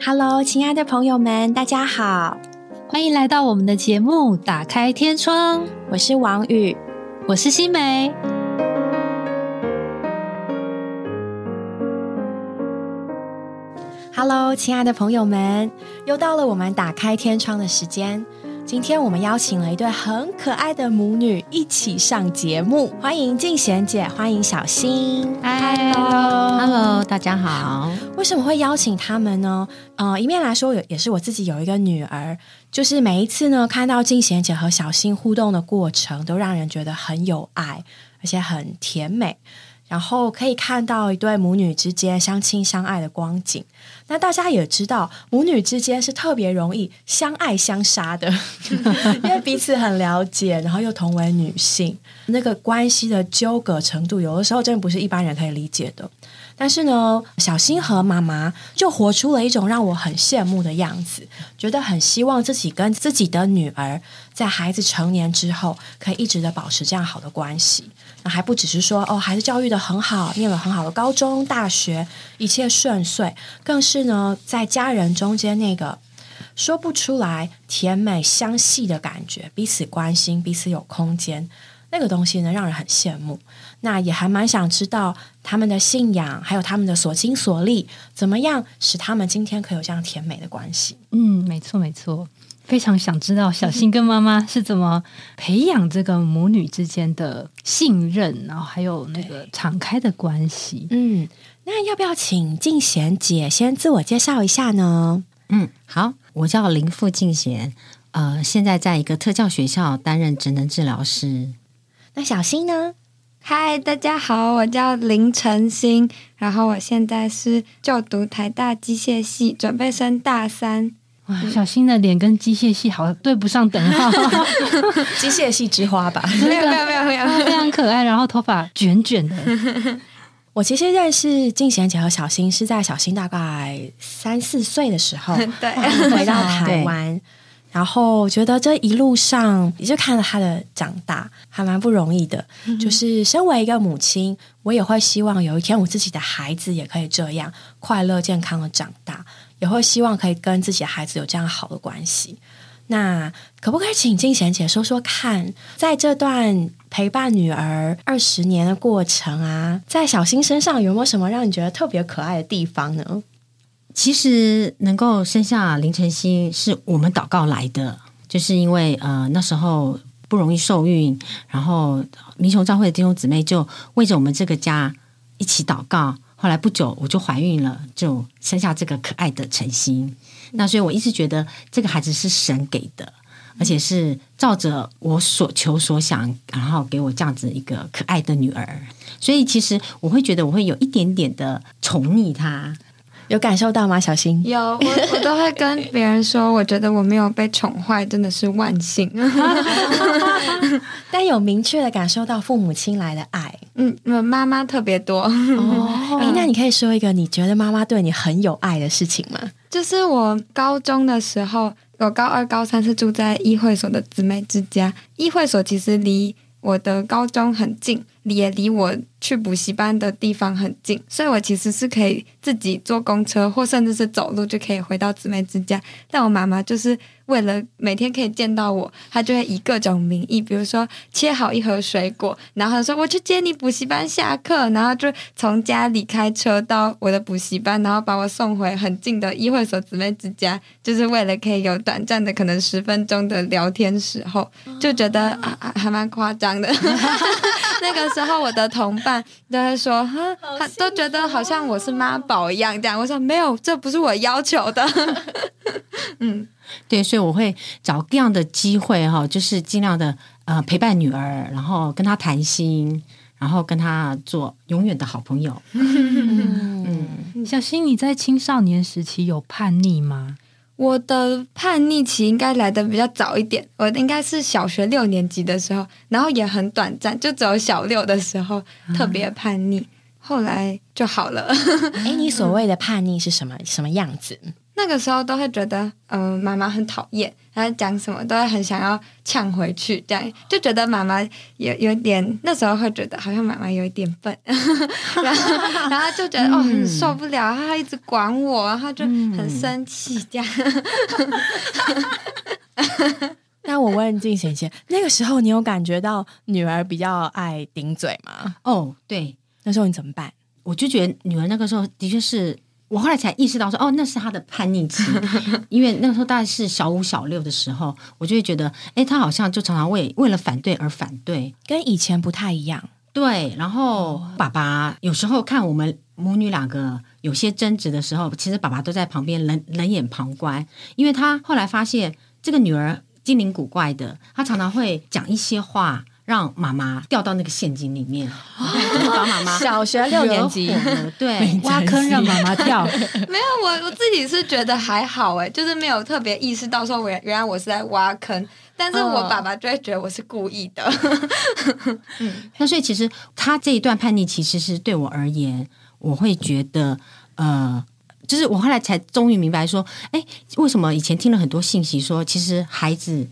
Hello，亲爱的朋友们，大家好，欢迎来到我们的节目《打开天窗》，我是王宇，我是新梅。Hello，亲爱的朋友们，又到了我们打开天窗的时间。今天我们邀请了一对很可爱的母女一起上节目，欢迎静贤姐，欢迎小新。Hello，Hello，大家好。为什么会邀请他们呢？呃，一面来说，有也是我自己有一个女儿，就是每一次呢，看到静贤姐和小新互动的过程，都让人觉得很有爱，而且很甜美。然后可以看到一对母女之间相亲相爱的光景。那大家也知道，母女之间是特别容易相爱相杀的，因为彼此很了解，然后又同为女性，那个关系的纠葛程度，有的时候真的不是一般人可以理解的。但是呢，小新和妈妈就活出了一种让我很羡慕的样子，觉得很希望自己跟自己的女儿在孩子成年之后，可以一直的保持这样好的关系。那还不只是说哦，孩子教育的很好，念了很好的高中、大学，一切顺遂，更是呢，在家人中间那个说不出来甜美相系的感觉，彼此关心，彼此有空间。那个东西呢，让人很羡慕。那也还蛮想知道他们的信仰，还有他们的所经所历，怎么样使他们今天可以有这样甜美的关系？嗯，没错，没错，非常想知道小新跟妈妈是怎么培养这个母女之间的信任，然后还有那个敞开的关系。嗯，那要不要请静贤姐先自我介绍一下呢？嗯，好，我叫林富静贤，呃，现在在一个特教学校担任职能治疗师。那小新呢？嗨，大家好，我叫林晨星，然后我现在是就读台大机械系，准备升大三。哇，小新的脸跟机械系好对不上等号，机械系之花吧？没有没有没有没有，非常可爱，然后头发卷卷的。我其实认识静贤姐和小新是在小新大概三四岁的时候，对，回到台湾。然后觉得这一路上，也就看着他的长大，还蛮不容易的。就是身为一个母亲，我也会希望有一天我自己的孩子也可以这样快乐健康的长大，也会希望可以跟自己的孩子有这样好的关系。那可不可以请静贤姐说说看，在这段陪伴女儿二十年的过程啊，在小新身上有没有什么让你觉得特别可爱的地方呢？其实能够生下林晨曦是我们祷告来的，就是因为呃那时候不容易受孕，然后民雄教会的弟兄姊妹就为着我们这个家一起祷告。后来不久我就怀孕了，就生下这个可爱的晨曦。那所以我一直觉得这个孩子是神给的，而且是照着我所求所想，然后给我这样子一个可爱的女儿。所以其实我会觉得我会有一点点的宠溺他。有感受到吗？小新有，我我都会跟别人说，我觉得我没有被宠坏，真的是万幸。但有明确的感受到父母亲来的爱，嗯，妈妈特别多。哦，那你可以说一个你觉得妈妈对你很有爱的事情吗？就是我高中的时候，我高二、高三是住在议会所的姊妹之家，议会所其实离我的高中很近。也离我去补习班的地方很近，所以我其实是可以自己坐公车或甚至是走路就可以回到姊妹之家。但我妈妈就是。为了每天可以见到我，她就会以各种名义，比如说切好一盒水果，然后说我去接你补习班下课，然后就从家里开车到我的补习班，然后把我送回很近的医会所姊妹之家，就是为了可以有短暂的可能十分钟的聊天时候，就觉得啊还蛮夸张的。那个时候我的同伴 都会说哈，都觉得好像我是妈宝一样这样。我说没有，这不是我要求的。嗯。对，所以我会找各样的机会哈，就是尽量的呃陪伴女儿，然后跟她谈心，然后跟她做永远的好朋友。嗯，小新，你在青少年时期有叛逆吗？我的叛逆期应该来的比较早一点，我应该是小学六年级的时候，然后也很短暂，就只有小六的时候特别叛逆，后来就好了。哎，你所谓的叛逆是什么什么样子？那个时候都会觉得，嗯、妈妈很讨厌，然后讲什么都会很想要呛回去，这样就觉得妈妈有有点，那时候会觉得好像妈妈有一点笨，然 后然后就觉得、哦很受不了，她一直管我，然后就很生气这样。那我问静贤贤，那个时候你有感觉到女儿比较爱顶嘴吗？哦，对，那时候你怎么办？我就觉得女儿那个时候的确是我后来才意识到说，哦，那是他的叛逆期，因为那个时候大概是小五小六的时候，我就会觉得，哎，他好像就常常为为了反对而反对，跟以前不太一样。对，然后爸爸有时候看我们母女两个有些争执的时候，其实爸爸都在旁边冷冷眼旁观，因为他后来发现这个女儿精灵古怪的，她常常会讲一些话。让妈妈掉到那个陷阱里面，就是把妈妈小学六年级。对，挖坑让妈妈跳，没有，我我自己是觉得还好哎，就是没有特别意识到说我原来我是在挖坑，但是我爸爸就会觉得我是故意的。那所以其实他这一段叛逆，其实是对我而言，我会觉得，呃，就是我后来才终于明白说，哎，为什么以前听了很多信息说，其实孩子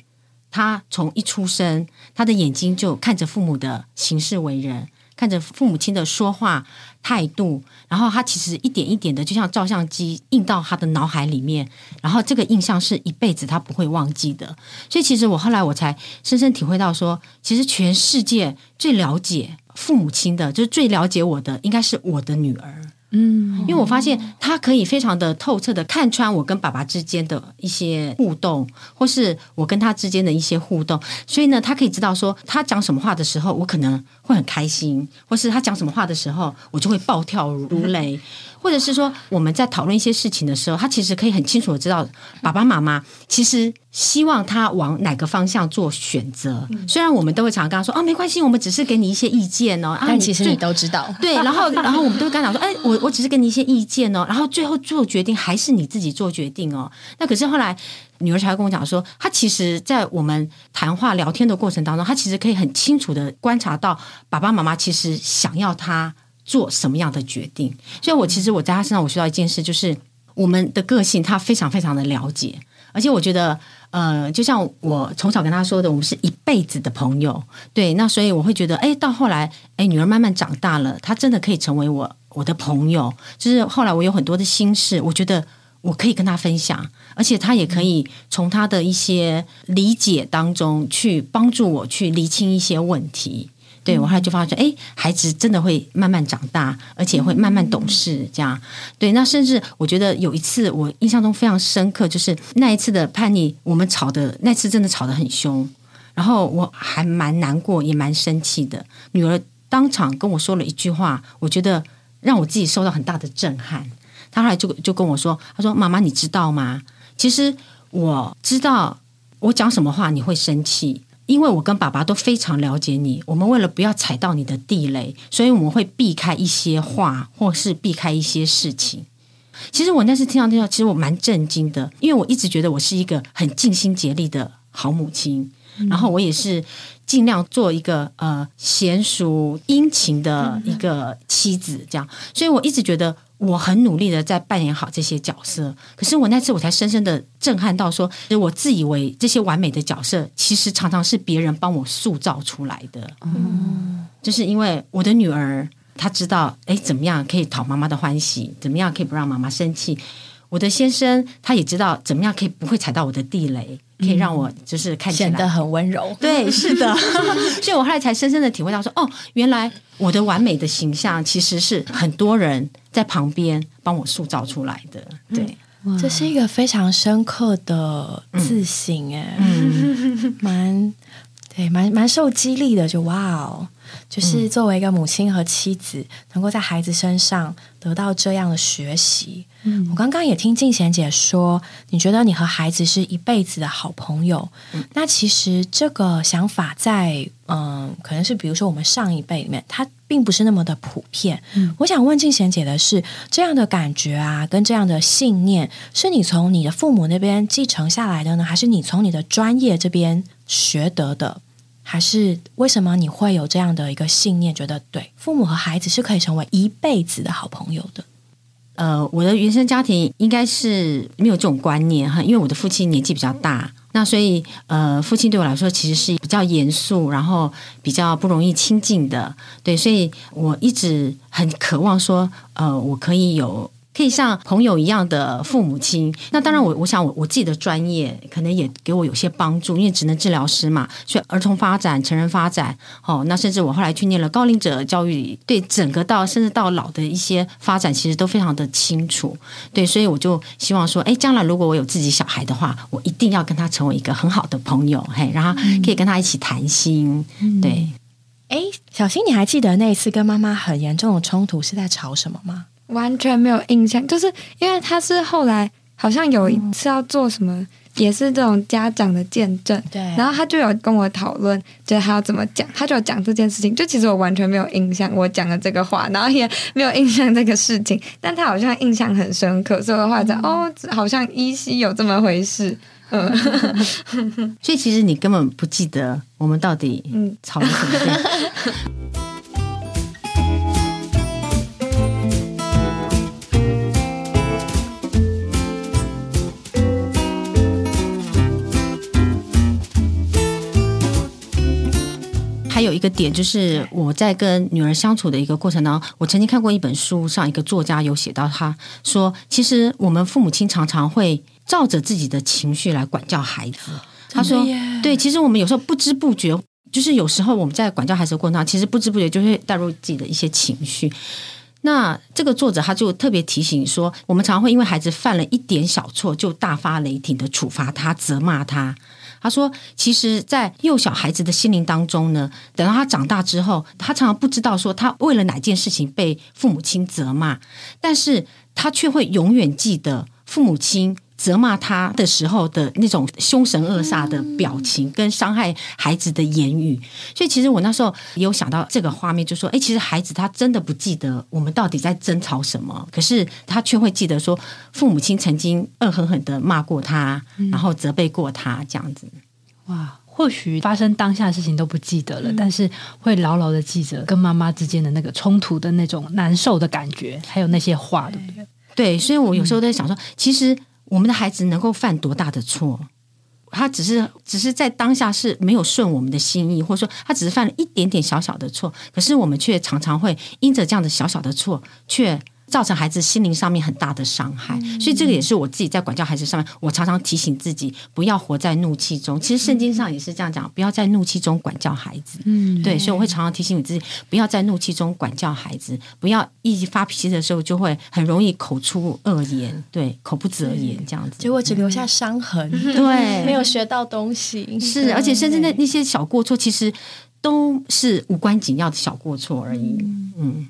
他从一出生，他的眼睛就看着父母的行事为人，看着父母亲的说话态度，然后他其实一点一点的，就像照相机印到他的脑海里面，然后这个印象是一辈子他不会忘记的。所以其实我后来我才深深体会到说，其实全世界最了解父母亲的，就是最了解我的，应该是我的女儿。嗯，因为我发现他可以非常的透彻的看穿我跟爸爸之间的一些互动，或是我跟他之间的一些互动，所以呢，他可以知道说他讲什么话的时候，我可能会很开心，或是他讲什么话的时候，我就会暴跳如雷，或者是说我们在讨论一些事情的时候，他其实可以很清楚的知道爸爸妈妈其实希望他往哪个方向做选择。虽然我们都会常常跟他说啊，没关系，我们只是给你一些意见哦，啊，但其实你都知道，对，然后然后我们都会跟他讲说，哎，我我只是给你一些意见哦，然后最后做决定还是你自己做决定哦。那可是后来女儿才会跟我讲说，她其实，在我们谈话聊天的过程当中，她其实可以很清楚的观察到爸爸妈妈其实想要她做什么样的决定。所以我其实我在她身上我学到一件事，就是我们的个性，她非常非常的了解，而且我觉得。呃，就像我从小跟他说的，我们是一辈子的朋友，对，那所以我会觉得，哎，到后来，哎，女儿慢慢长大了，她真的可以成为我我的朋友，就是后来我有很多的心事，我觉得我可以跟她分享，而且她也可以从她的一些理解当中去帮助我去厘清一些问题。对我后来就发现，哎，孩子真的会慢慢长大，而且会慢慢懂事。这样，对。那甚至我觉得有一次我印象中非常深刻，就是那一次的叛逆，我们吵的那次真的吵得很凶，然后我还蛮难过，也蛮生气的。女儿当场跟我说了一句话，我觉得让我自己受到很大的震撼。她后来就就跟我说：“她说妈妈，你知道吗？其实我知道我讲什么话你会生气。”因为我跟爸爸都非常了解你，我们为了不要踩到你的地雷，所以我们会避开一些话，或是避开一些事情。其实我那次听到听到，其实我蛮震惊的，因为我一直觉得我是一个很尽心竭力的好母亲，然后我也是尽量做一个呃娴熟殷勤的一个妻子，这样，所以我一直觉得。我很努力的在扮演好这些角色，可是我那次我才深深的震撼到，说我自以为这些完美的角色，其实常常是别人帮我塑造出来的。嗯，就是因为我的女儿她知道，哎，怎么样可以讨妈妈的欢喜，怎么样可以不让妈妈生气。我的先生他也知道怎么样可以不会踩到我的地雷，可以让我就是看起来显得很温柔。对，是的，所以我后来才深深的体会到说，哦，原来我的完美的形象其实是很多人在旁边帮我塑造出来的。对，这是一个非常深刻的自省，哎，蛮对，蛮蛮受激励的。就哇哦，就是作为一个母亲和妻子，能够在孩子身上得到这样的学习。我刚刚也听静贤姐说，你觉得你和孩子是一辈子的好朋友。那其实这个想法在嗯，可能是比如说我们上一辈里面，它并不是那么的普遍。我想问静贤姐的是，这样的感觉啊，跟这样的信念，是你从你的父母那边继承下来的呢，还是你从你的专业这边学得的？还是为什么你会有这样的一个信念，觉得对父母和孩子是可以成为一辈子的好朋友的？呃，我的原生家庭应该是没有这种观念哈，因为我的父亲年纪比较大，那所以呃，父亲对我来说其实是比较严肃，然后比较不容易亲近的，对，所以我一直很渴望说，呃，我可以有。可以像朋友一样的父母亲，那当然我我想我我自己的专业可能也给我有些帮助，因为职能治疗师嘛，所以儿童发展、成人发展，哦，那甚至我后来去念了高龄者教育，对整个到甚至到老的一些发展，其实都非常的清楚。对，所以我就希望说，哎，将来如果我有自己小孩的话，我一定要跟他成为一个很好的朋友，嘿，然后可以跟他一起谈心。对，哎，小新，你还记得那一次跟妈妈很严重的冲突是在吵什么吗？完全没有印象，就是因为他是后来好像有一次要做什么，也是这种家长的见证，对，然后他就有跟我讨论，觉得他要怎么讲，他就讲这件事情，就其实我完全没有印象，我讲的这个话，然后也没有印象这个事情，但他好像印象很深刻，所以的话讲哦，好像依稀有这么回事，嗯，所以其实你根本不记得我们到底嗯。吵了什么 还有一个点就是我在跟女儿相处的一个过程当中，我曾经看过一本书上，一个作家有写到，他说，其实我们父母亲常常会照着自己的情绪来管教孩子。他说，对，其实我们有时候不知不觉，就是有时候我们在管教孩子的过程当中，其实不知不觉就会带入自己的一些情绪。那这个作者他就特别提醒说，我们常会因为孩子犯了一点小错，就大发雷霆的处罚他、责骂他。他说：“其实，在幼小孩子的心灵当中呢，等到他长大之后，他常常不知道说他为了哪件事情被父母亲责骂，但是他却会永远记得父母亲。”责骂他的时候的那种凶神恶煞的表情，跟伤害孩子的言语，所以其实我那时候也有想到这个画面，就说：哎，其实孩子他真的不记得我们到底在争吵什么，可是他却会记得说父母亲曾经恶狠狠的骂过他，然后责备过他这样子。哇，或许发生当下的事情都不记得了，但是会牢牢的记着跟妈妈之间的那个冲突的那种难受的感觉，还有那些话，对不对？对，所以我有时候在想说，其实。我们的孩子能够犯多大的错？他只是只是在当下是没有顺我们的心意，或者说他只是犯了一点点小小的错，可是我们却常常会因着这样的小小的错，却。造成孩子心灵上面很大的伤害，所以这个也是我自己在管教孩子上面，我常常提醒自己不要活在怒气中。其实圣经上也是这样讲，不要在怒气中管教孩子。嗯，对，所以我会常常提醒你自己，不要在怒气中管教孩子，不要一发脾气的时候就会很容易口出恶言，对，口不择言这样子，结果只留下伤痕，对，没有学到东西。是，而且甚至那那些小过错，其实都是无关紧要的小过错而已。嗯。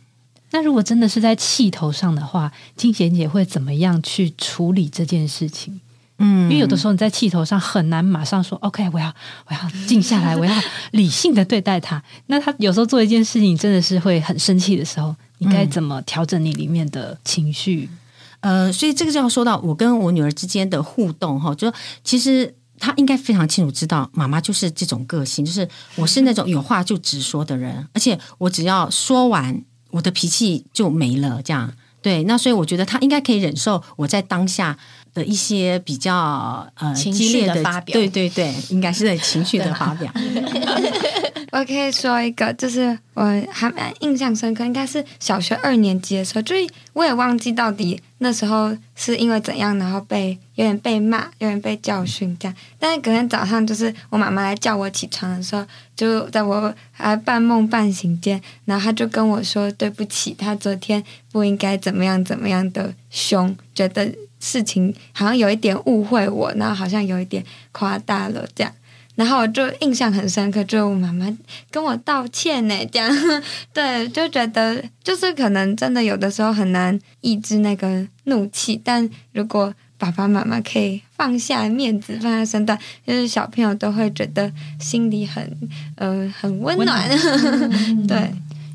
那如果真的是在气头上的话，金贤姐会怎么样去处理这件事情？嗯，因为有的时候你在气头上很难马上说 “OK”，我要我要静下来，我要理性的对待他。那他有时候做一件事情真的是会很生气的时候，你该怎么调整你里面的情绪？呃，所以这个就要说到我跟我女儿之间的互动哈，就其实她应该非常清楚知道，妈妈就是这种个性，就是我是那种有话就直说的人，而且我只要说完。我的脾气就没了，这样。对，那所以我觉得他应该可以忍受我在当下的一些比较呃激烈的发表，对对对，应该是在情绪的发表。我可以说一个，就是我还蛮印象深刻，应该是小学二年级的时候，就我也忘记到底那时候是因为怎样，然后被有点被骂，有点被教训这样。但是隔天早上，就是我妈妈来叫我起床的时候，就在我还半梦半醒间，然后她就跟我说对不起，她昨天不应该怎么样怎么样的凶，觉得事情好像有一点误会我，然后好像有一点夸大了这样。然后我就印象很深刻，就我妈妈跟我道歉呢，这样对，就觉得就是可能真的有的时候很难抑制那个怒气，但如果爸爸妈妈可以放下面子，放下身段，就是小朋友都会觉得心里很呃很温暖。对，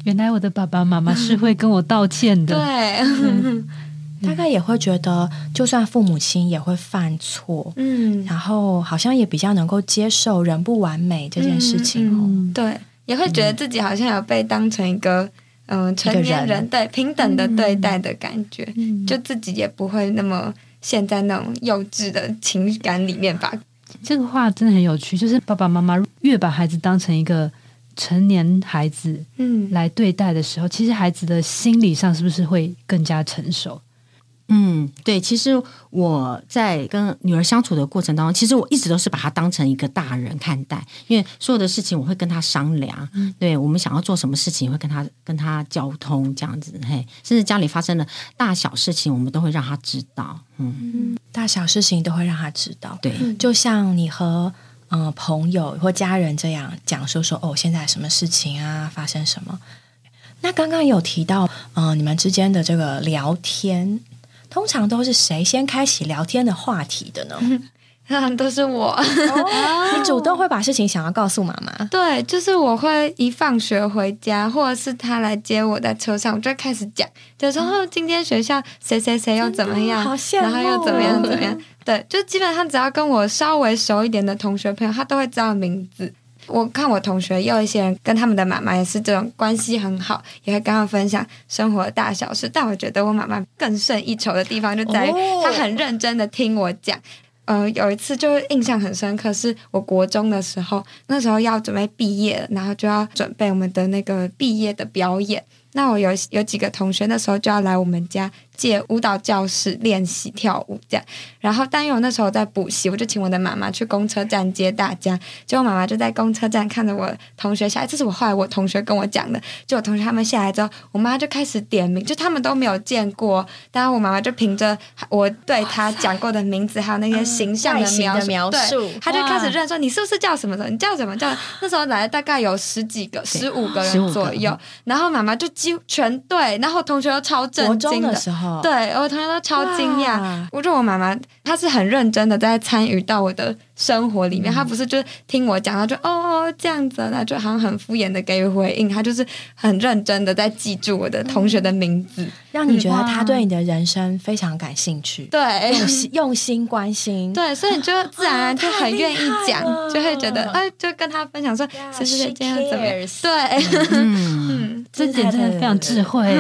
原来我的爸爸妈妈是会跟我道歉的。对。大概也会觉得，就算父母亲也会犯错，嗯，然后好像也比较能够接受人不完美这件事情哦。对，也会觉得自己好像有被当成一个嗯成年人对平等的对待的感觉，就自己也不会那么陷在那种幼稚的情感里面吧。这个话真的很有趣，就是爸爸妈妈越把孩子当成一个成年孩子，嗯，来对待的时候，其实孩子的心理上是不是会更加成熟？嗯，对，其实我在跟女儿相处的过程当中，其实我一直都是把她当成一个大人看待，因为所有的事情我会跟她商量，对我们想要做什么事情，会跟她跟她交通这样子，嘿，甚至家里发生的大小事情，我们都会让她知道，嗯，大小事情都会让她知道，对，就像你和呃朋友或家人这样讲说说哦，现在什么事情啊，发生什么？那刚刚有提到，嗯，你们之间的这个聊天。通常都是谁先开启聊天的话题的呢？都是我。你主动会把事情想要告诉妈妈？对，就是我会一放学回家，或者是他来接我在车上，我就开始讲，就说今天学校谁谁谁又怎么样，然后又怎么样怎么样。对，就基本上只要跟我稍微熟一点的同学朋友，他都会知道名字。我看我同学有一些人跟他们的妈妈也是这种关系很好，也会跟他们分享生活的大小事。但我觉得我妈妈更胜一筹的地方就在于，她很认真的听我讲。呃，有一次就印象很深刻，是我国中的时候，那时候要准备毕业，然后就要准备我们的那个毕业的表演。那我有有几个同学那时候就要来我们家。借舞蹈教室练习跳舞，这样。然后，但因为我那时候在补习，我就请我的妈妈去公车站接大家。结果妈妈就在公车站看着我同学下来，这是我后来我同学跟我讲的。就我同学他们下来之后，我妈就开始点名，就他们都没有见过。当然，我妈妈就凭着我对她讲过的名字，还有那些形象的描述，她就开始认说你是不是叫什么的？你叫什么叫？那时候来了大概有十几个、十五个人左右。然后妈妈就几乎全对，然后同学都超震惊的时候。对，我同学都超惊讶。我觉得我妈妈她是很认真的在参与到我的生活里面，他不是就听我讲，他就哦这样子，那就好像很敷衍的给予回应。他就是很认真的在记住我的同学的名字，让你觉得他对你的人生非常感兴趣，对，用心用心。关心，对，所以你就自然而然就很愿意讲，就会觉得哎，就跟他分享说是是是这样怎么样？对，嗯，这点真的非常智慧，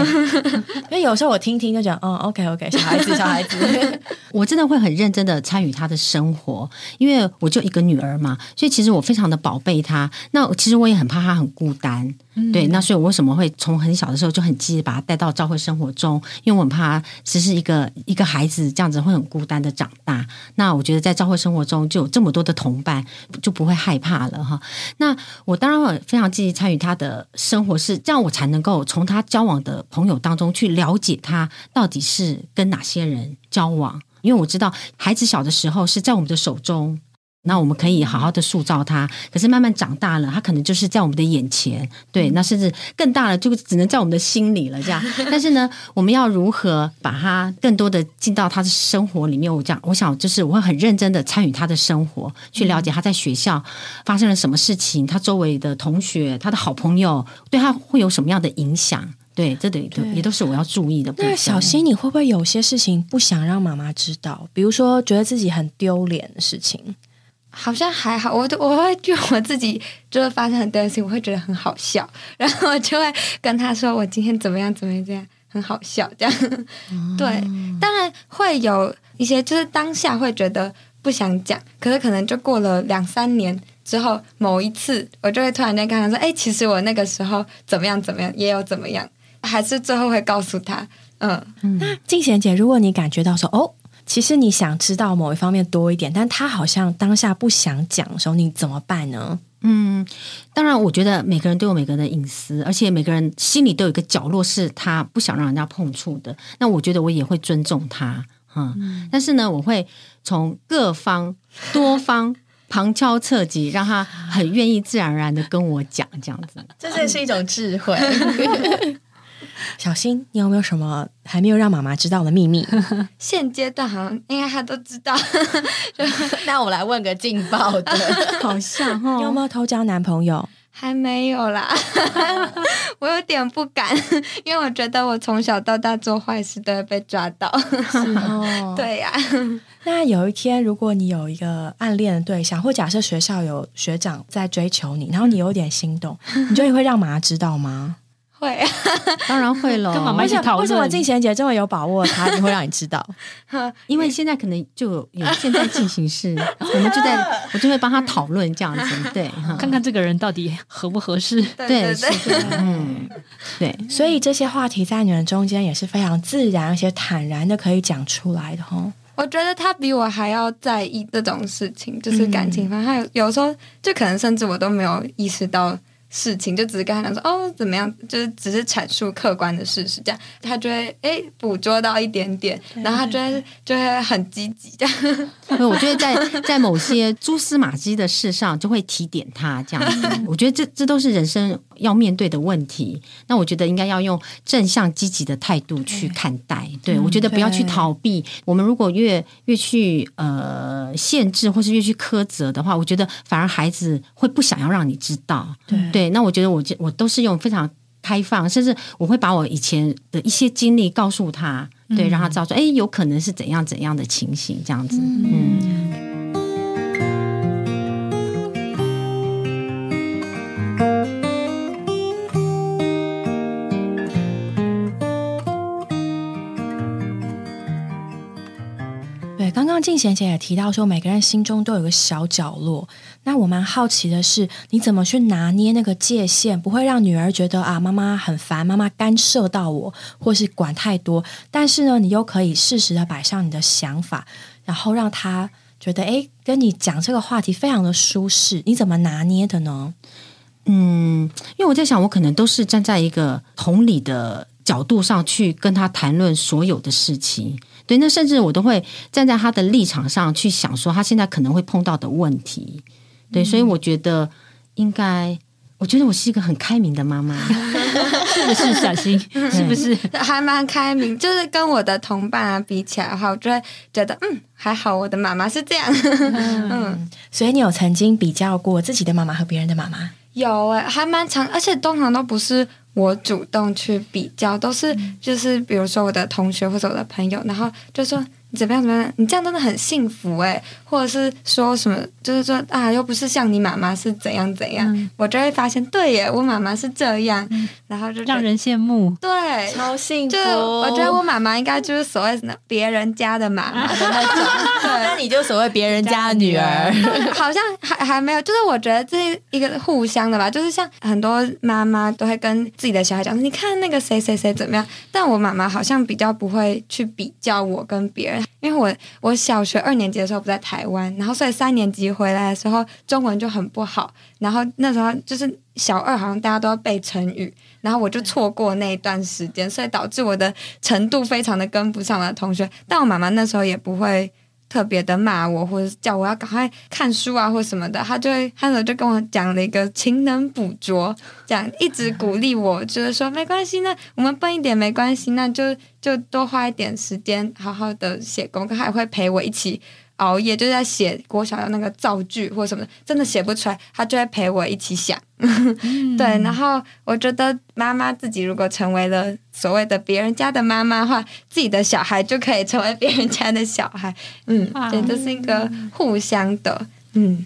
因为有时候我听听就讲。哦，OK OK，小孩子，小孩子，我真的会很认真的参与他的生活，因为我就一个女儿嘛，所以其实我非常的宝贝她。那其实我也很怕她很孤单。对，那所以我为什么会从很小的时候就很积极把她带到教会生活中？因为我很怕，只是一个一个孩子这样子会很孤单的长大。那我觉得在教会生活中就有这么多的同伴，就不会害怕了哈。那我当然会非常积极参与她的生活，是这样我才能够从他交往的朋友当中去了解他到底是跟哪些人交往。因为我知道孩子小的时候是在我们的手中。那我们可以好好的塑造他，可是慢慢长大了，他可能就是在我们的眼前，对，那甚至更大了，就只能在我们的心里了。这样，但是呢，我们要如何把他更多的进到他的生活里面？我讲，我想就是我会很认真的参与他的生活，去了解他在学校发生了什么事情，他周围的同学、他的好朋友对他会有什么样的影响？对，这等于也都是我要注意的。那小新，你会不会有些事情不想让妈妈知道？比如说，觉得自己很丢脸的事情。好像还好，我都我会就我自己就是发生很多事情，我会觉得很好笑，然后我就会跟他说我今天怎么样怎么样，这样很好笑，这样对。当然会有一些就是当下会觉得不想讲，可是可能就过了两三年之后，某一次我就会突然间跟他说：“哎，其实我那个时候怎么样怎么样，也有怎么样。”还是最后会告诉他。嗯，那静贤姐，如果你感觉到说哦。其实你想知道某一方面多一点，但他好像当下不想讲的时候，你怎么办呢？嗯，当然，我觉得每个人都有每个人的隐私，而且每个人心里都有一个角落是他不想让人家碰触的。那我觉得我也会尊重他，哈。但是呢，我会从各方多方旁敲侧击，让他很愿意自然而然的跟我讲这样子。这真是一种智慧。小新，你有没有什么还没有让妈妈知道的秘密？现阶段好像应该她都知道。那我来问个劲爆的，好像哈，你有没有偷交男朋友？还没有啦，我有点不敢，因为我觉得我从小到大做坏事都会被抓到。哦，对呀。那有一天，如果你有一个暗恋的对象，或假设学校有学长在追求你，然后你有点心动，你觉得你会让妈妈知道吗？会，当然会喽。跟妈妈为什么一起讨论为什么静贤姐这么有把握？她一定会让你知道。因为现在可能就有有现在进行式，我们就在我就会帮他讨论这样子，对，哈看看这个人到底合不合适？对对对是的，嗯，对，所以这些话题在你们中间也是非常自然而且坦然的可以讲出来的哦。我觉得他比我还要在意这种事情，就是感情方。还有有时候就可能甚至我都没有意识到事情，就只是跟他讲说哦怎么样，就是只是阐述客观的事实，这样他就会诶捕捉到一点点，然后他就会就会很积极这样。我觉得在 在某些蛛丝马迹的事上，就会提点他这样子。我觉得这这都是人生要面对的问题。那我觉得应该要用正向积极的态度去看待。对我觉得不要去逃避。我们如果越越去呃限制，或是越去苛责的话，我觉得反而孩子会不想要让你知道。对对，那我觉得我我都是用非常开放，甚至我会把我以前的一些经历告诉他，对，让他知道说，哎，有可能是怎样怎样的情形，这样子，嗯。对，贤姐也提到说，每个人心中都有个小角落。那我蛮好奇的是，你怎么去拿捏那个界限，不会让女儿觉得啊，妈妈很烦，妈妈干涉到我，或是管太多。但是呢，你又可以适时的摆上你的想法，然后让她觉得，哎，跟你讲这个话题非常的舒适。你怎么拿捏的呢？嗯，因为我在想，我可能都是站在一个同理的角度上去跟他谈论所有的事情。对，那甚至我都会站在他的立场上去想，说他现在可能会碰到的问题。对，所以我觉得应该，我觉得我是一个很开明的妈妈。是不是小新？是不是？还蛮开明，就是跟我的同伴啊比起来的话，我就会觉得嗯还好，我的妈妈是这样。嗯，所以你有曾经比较过自己的妈妈和别人的妈妈？有诶、还蛮长，而且通常都不是我主动去比较，都是就是比如说我的同学或者我的朋友，然后就说你怎么样怎么样，你这样真的很幸福诶、或者是说什么，就是说啊，又不是像你妈妈是怎样怎样，我就会发现对耶，我妈妈是这样，然后就让人羡慕。对。超幸就是我觉得我妈妈应该就是所谓的别人家的妈妈。的那种，那你就所谓别人家的女儿。好像还还没有，就是我觉得这一个互相的吧，就是像很多妈妈都会跟自己的小孩讲，你看那个谁谁谁怎么样，但我妈妈好像比较不会去比较我跟别人，因为我我小学二年级的时候不在台湾，然后所以三年级回来的时候中文就很不好，然后那时候就是小二好像大家都要背成语，然后我就错过那一段时间，所以导致我的程度非常的跟不上我的同学，但我妈妈那时候也不会。特别的骂我，或者叫我要赶快看书啊，或什么的，他就会，他那时候就跟我讲了一个勤能补拙，讲一直鼓励我，就是说没关系，那我们笨一点没关系，那就就多花一点时间，好好的写功课，还会陪我一起熬夜，就是在写我想要那个造句或什么的，真的写不出来，他就会陪我一起想。对，然后我觉得妈妈自己如果成为了所谓的别人家的妈妈的话，自己的小孩就可以成为别人家的小孩。嗯，对，这是一个互相的。嗯，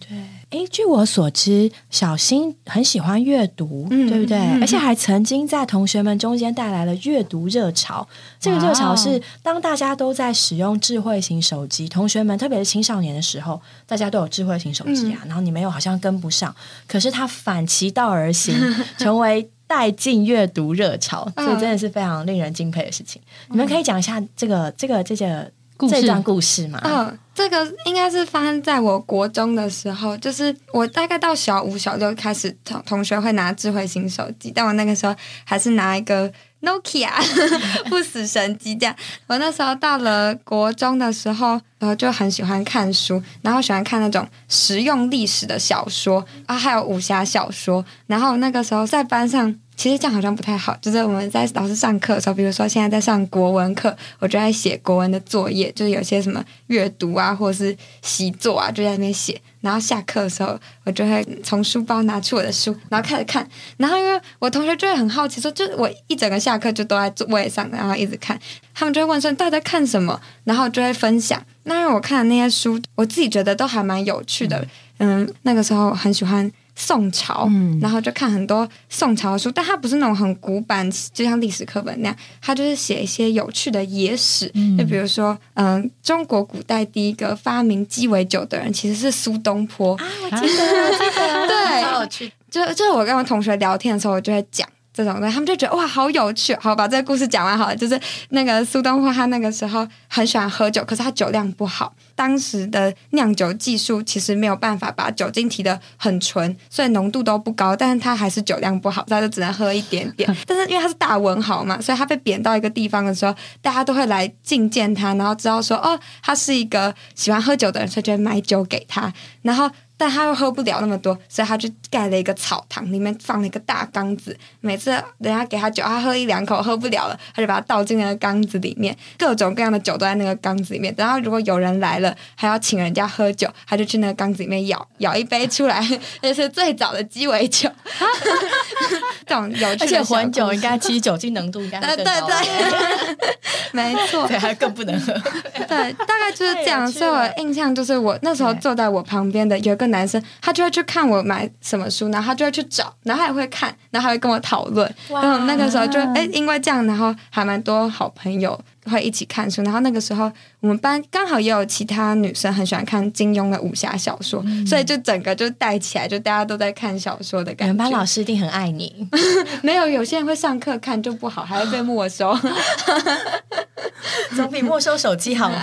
诶，据我所知，小新很喜欢阅读，嗯对不对？嗯而且还曾经在同学们中间带来了阅读热潮。这个热潮是当大家都在使用智慧型手机，同学们特别是青少年的时候，大家都有智慧型手机啊，然后你们又好像跟不上，可是他反其道而行，成为。带进阅读热潮，嗯所以真的是非常令人敬佩的事情。你们可以讲一下这个、这个、这个这段故事吗？嗯，这个应该是发生在我国中的时候，就是我大概到小五、小六开始同同学会拿智慧型手机，但我那个时候还是拿一个 Nokia 不死神机这样。我那时候到了国中的时候，然后就很喜欢看书，然后喜欢看那种实用历史的小说啊，还有武侠小说。然后那个时候在班上。其实这样好像不太好，就是我们在老师上课的时候，比如说现在在上国文课，我就在写国文的作业，就是有些什么阅读啊，或者是习作啊，就在那边写。然后下课的时候，我就会从书包拿出我的书，然后开始看。然后因为我同学就会很好奇说，就我一整个下课就都在座位上，然后一直看。他们就会问说大家看什么，然后就会分享。那因为我看的那些书，我自己觉得都还蛮有趣的。嗯，那个时候很喜欢宋朝，然后就看很多宋朝的书，但它不是那种很古板，就像历史课本那样，它就是写一些有趣的野史，就比如说，嗯，中国古代第一个发明鸡尾酒的人其实是苏东坡啊，我记得，记得，对，好有趣。就就是我跟我同学聊天的时候，我就会讲。这种的，他们就觉得哇，好有趣。好，把这个故事讲完好了。就是那个苏东坡，他那个时候很喜欢喝酒，可是他酒量不好。当时的酿酒技术其实没有办法把酒精提的很纯，所以浓度都不高。但是他还是酒量不好，他就只能喝一点点。但是因为他是大文豪嘛，所以他被贬到一个地方的时候，大家都会来觐见他，然后知道说哦，他是一个喜欢喝酒的人，所以就会买酒给他。然后。但他又喝不了那么多，所以他就盖了一个草堂，里面放了一个大缸子。每次人家给他酒，他喝一两口喝不了了，他就把它倒进那个缸子里面。各种各样的酒都在那个缸子里面。然后如果有人来了，还要请人家喝酒，他就去那个缸子里面舀舀一杯出来，那是最早的鸡尾酒。这种有趣，而且混酒应该其实酒精浓度应该对。对对，没错，对，还更不能喝。对，大概就是这样。所以我印象就是我那时候坐在我旁边的有一个。男生他就会去看我买什么书，然后他就会去找，然后他也会看，然后还会跟我讨论。然后那个时候就哎，因为这样，然后还蛮多好朋友会一起看书。然后那个时候我们班刚好也有其他女生很喜欢看金庸的武侠小说，所以就整个就带起来，就大家都在看小说的感觉。你们班老师一定很爱你。没有，有些人会上课看就不好，还会被没收，总比没收手机好。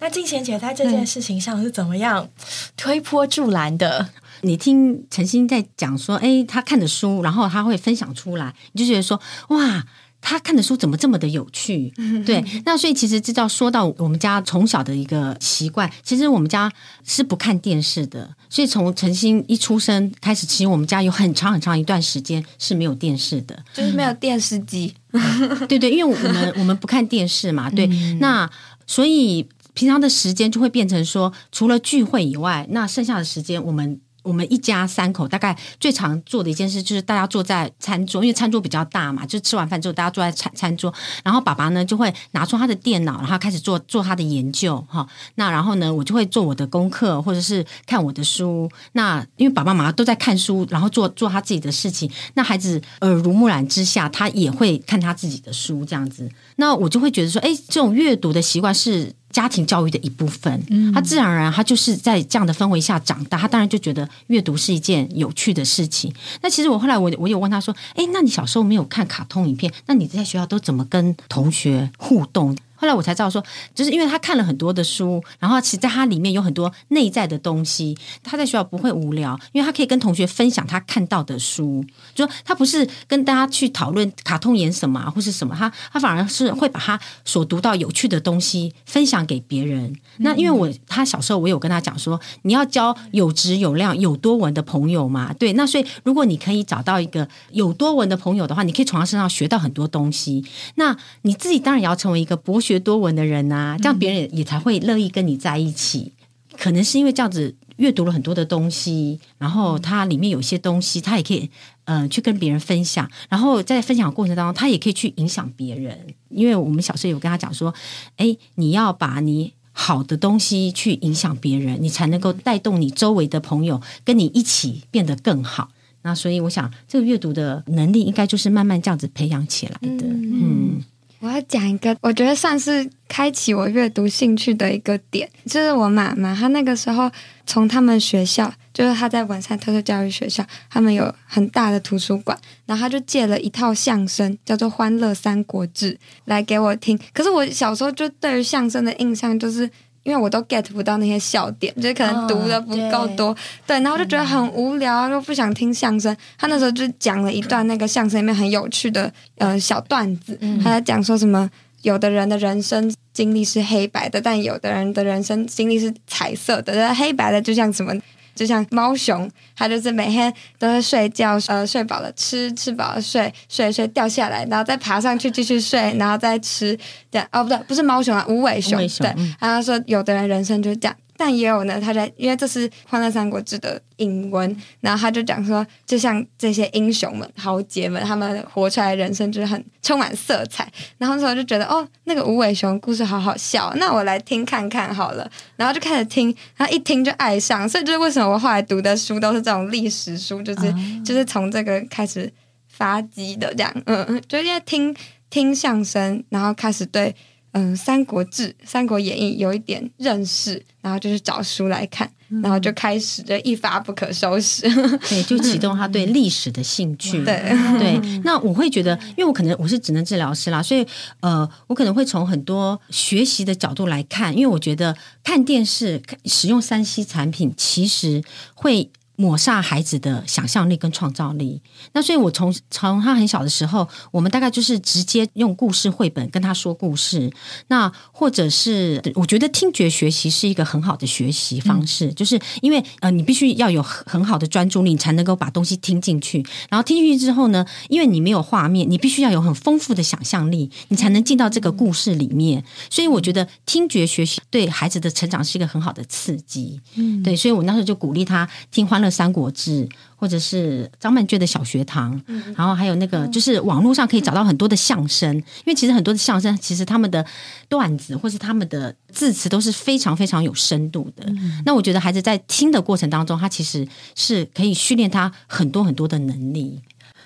那静贤姐在这件事情上是怎么样推波助澜的？你听陈星在讲说，哎，他看的书，然后他会分享出来，你就觉得说，哇，他看的书怎么这么的有趣？对，那所以其实知道说到我们家从小的一个习惯，其实我们家是不看电视的，所以从陈星一出生开始，其实我们家有很长很长一段时间是没有电视的，就是没有电视机。对对，因为我们 我们不看电视嘛，对，那所以。平常的时间就会变成说，除了聚会以外，那剩下的时间，我们我们一家三口大概最常做的一件事，就是大家坐在餐桌，因为餐桌比较大嘛，就吃完饭之后大家坐在餐餐桌，然后爸爸呢就会拿出他的电脑，然后开始做做他的研究哈。那然后呢，我就会做我的功课，或者是看我的书。那因为爸爸妈妈都在看书，然后做做他自己的事情，那孩子耳濡目染之下，他也会看他自己的书这样子。那我就会觉得说，哎，这种阅读的习惯是。家庭教育的一部分，他自然而然，他就是在这样的氛围下长大，他当然就觉得阅读是一件有趣的事情。那其实我后来我我有问他说：“哎，那你小时候没有看卡通影片？那你在学校都怎么跟同学互动？”后来我才知道，说就是因为他看了很多的书，然后其实在他里面有很多内在的东西。他在学校不会无聊，因为他可以跟同学分享他看到的书。就他不是跟大家去讨论卡通演什么或是什么，他他反而是会把他所读到有趣的东西分享给别人。那因为我他小时候我有跟他讲说，你要交有质有量有多文的朋友嘛。对，那所以如果你可以找到一个有多文的朋友的话，你可以从他身上学到很多东西。那你自己当然也要成为一个博学。学多文的人呐，这样别人也才会乐意跟你在一起。可能是因为这样子阅读了很多的东西，然后它里面有些东西，他也可以嗯去跟别人分享。然后在分享的过程当中，他也可以去影响别人。因为我们小时候有跟他讲说，哎，你要把你好的东西去影响别人，你才能够带动你周围的朋友跟你一起变得更好。那所以我想，这个阅读的能力应该就是慢慢这样子培养起来的。嗯。我要讲一个，我觉得算是开启我阅读兴趣的一个点，就是我妈妈，她那个时候从他们学校，就是她在文山特色教育学校，他们有很大的图书馆，然后她就借了一套相声，叫做《欢乐三国志》来给我听。可是我小时候就对于相声的印象就是。因为我都 get 不到那些笑点，就是可能读的不够多，对，然后就觉得很无聊，又不想听相声。他那时候就讲了一段那个相声里面很有趣的呃小段子，他在讲说什么，有的人的人生经历是黑白的，但有的人的人生经历是彩色的，黑白的就像什么。就像猫熊，它就是每天都会睡觉，呃，睡饱了吃，吃饱了睡，睡睡掉下来，然后再爬上去继续睡，然后再吃，这样哦，不对，不是猫熊啊，无尾熊，对。然后说有的人人生就是这样。但也有呢，他在因为这是《欢乐三国志》的引文，然后他就讲说，就像这些英雄们、豪杰们，他们活出来的人生就是很充满色彩。然后那时候就觉得，哦，那个无尾熊故事好好笑，那我来听看看好了。然后就开始听，然后一听就爱上。所以就是为什么我后来读的书都是这种历史书，就是就是从这个开始发迹的这样。嗯，就因为听听相声，然后开始对。嗯，《三国志》《三国演义》有一点认识，然后就是找书来看，然后就开始就一发不可收拾，对，就启动他对历史的兴趣。对对，那我会觉得，因为我可能我是职能治疗师啦，所以呃，我可能会从很多学习的角度来看，因为我觉得看电视、使用三 C 产品，其实会。抹杀孩子的想象力跟创造力。那所以，我从从他很小的时候，我们大概就是直接用故事绘本跟他说故事。那或者是，我觉得听觉学习是一个很好的学习方式，就是因为呃，你必须要有很好的专注力，你才能够把东西听进去。然后听进去之后呢，因为你没有画面，你必须要有很丰富的想象力，你才能进到这个故事里面。所以，我觉得听觉学习对孩子的成长是一个很好的刺激。嗯，对，所以我那时候就鼓励他听欢。《三国志》或者是张曼娟的小学堂，然后还有那个就是网络上可以找到很多的相声，因为其实很多的相声，其实他们的段子或是他们的字词都是非常非常有深度的。那我觉得孩子在听的过程当中，他其实是可以训练他很多很多的能力。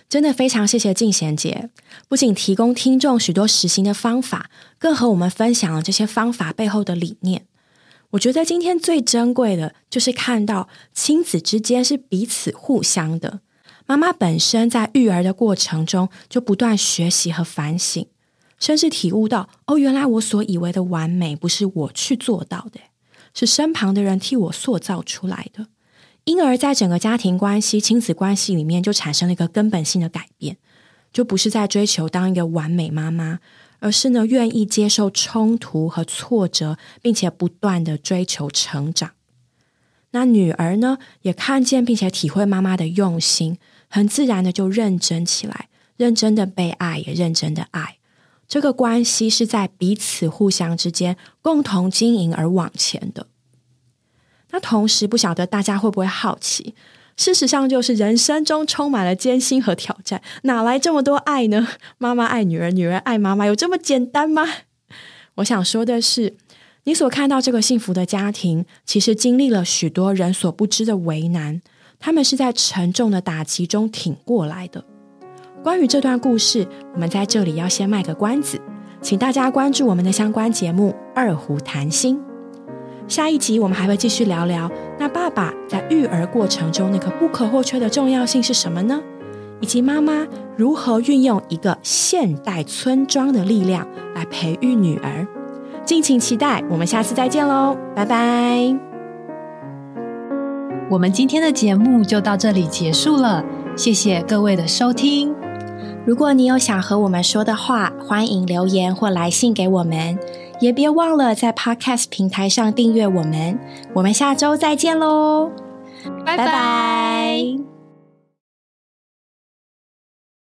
真的非常谢谢静贤姐，不仅提供听众许多实行的方法，更和我们分享了这些方法背后的理念。我觉得今天最珍贵的就是看到亲子之间是彼此互相的。妈妈本身在育儿的过程中就不断学习和反省，甚至体悟到：哦，原来我所以为的完美不是我去做到的，是身旁的人替我塑造出来的。因而，在整个家庭关系、亲子关系里面，就产生了一个根本性的改变，就不是在追求当一个完美妈妈。而是呢，愿意接受冲突和挫折，并且不断的追求成长。那女儿呢，也看见并且体会妈妈的用心，很自然的就认真起来，认真的被爱，也认真的爱。这个关系是在彼此互相之间共同经营而往前的。那同时，不晓得大家会不会好奇？事实上，就是人生中充满了艰辛和挑战，哪来这么多爱呢？妈妈爱女儿，女儿爱妈妈，有这么简单吗？我想说的是，你所看到这个幸福的家庭，其实经历了许多人所不知的为难，他们是在沉重的打击中挺过来的。关于这段故事，我们在这里要先卖个关子，请大家关注我们的相关节目《二胡谈心》。下一集我们还会继续聊聊，那爸爸在育儿过程中那个不可或缺的重要性是什么呢？以及妈妈如何运用一个现代村庄的力量来培育女儿？敬请期待，我们下次再见喽，拜拜！我们今天的节目就到这里结束了，谢谢各位的收听。如果你有想和我们说的话，欢迎留言或来信给我们。也别忘了在 Podcast 平台上订阅我们，我们下周再见喽，拜拜。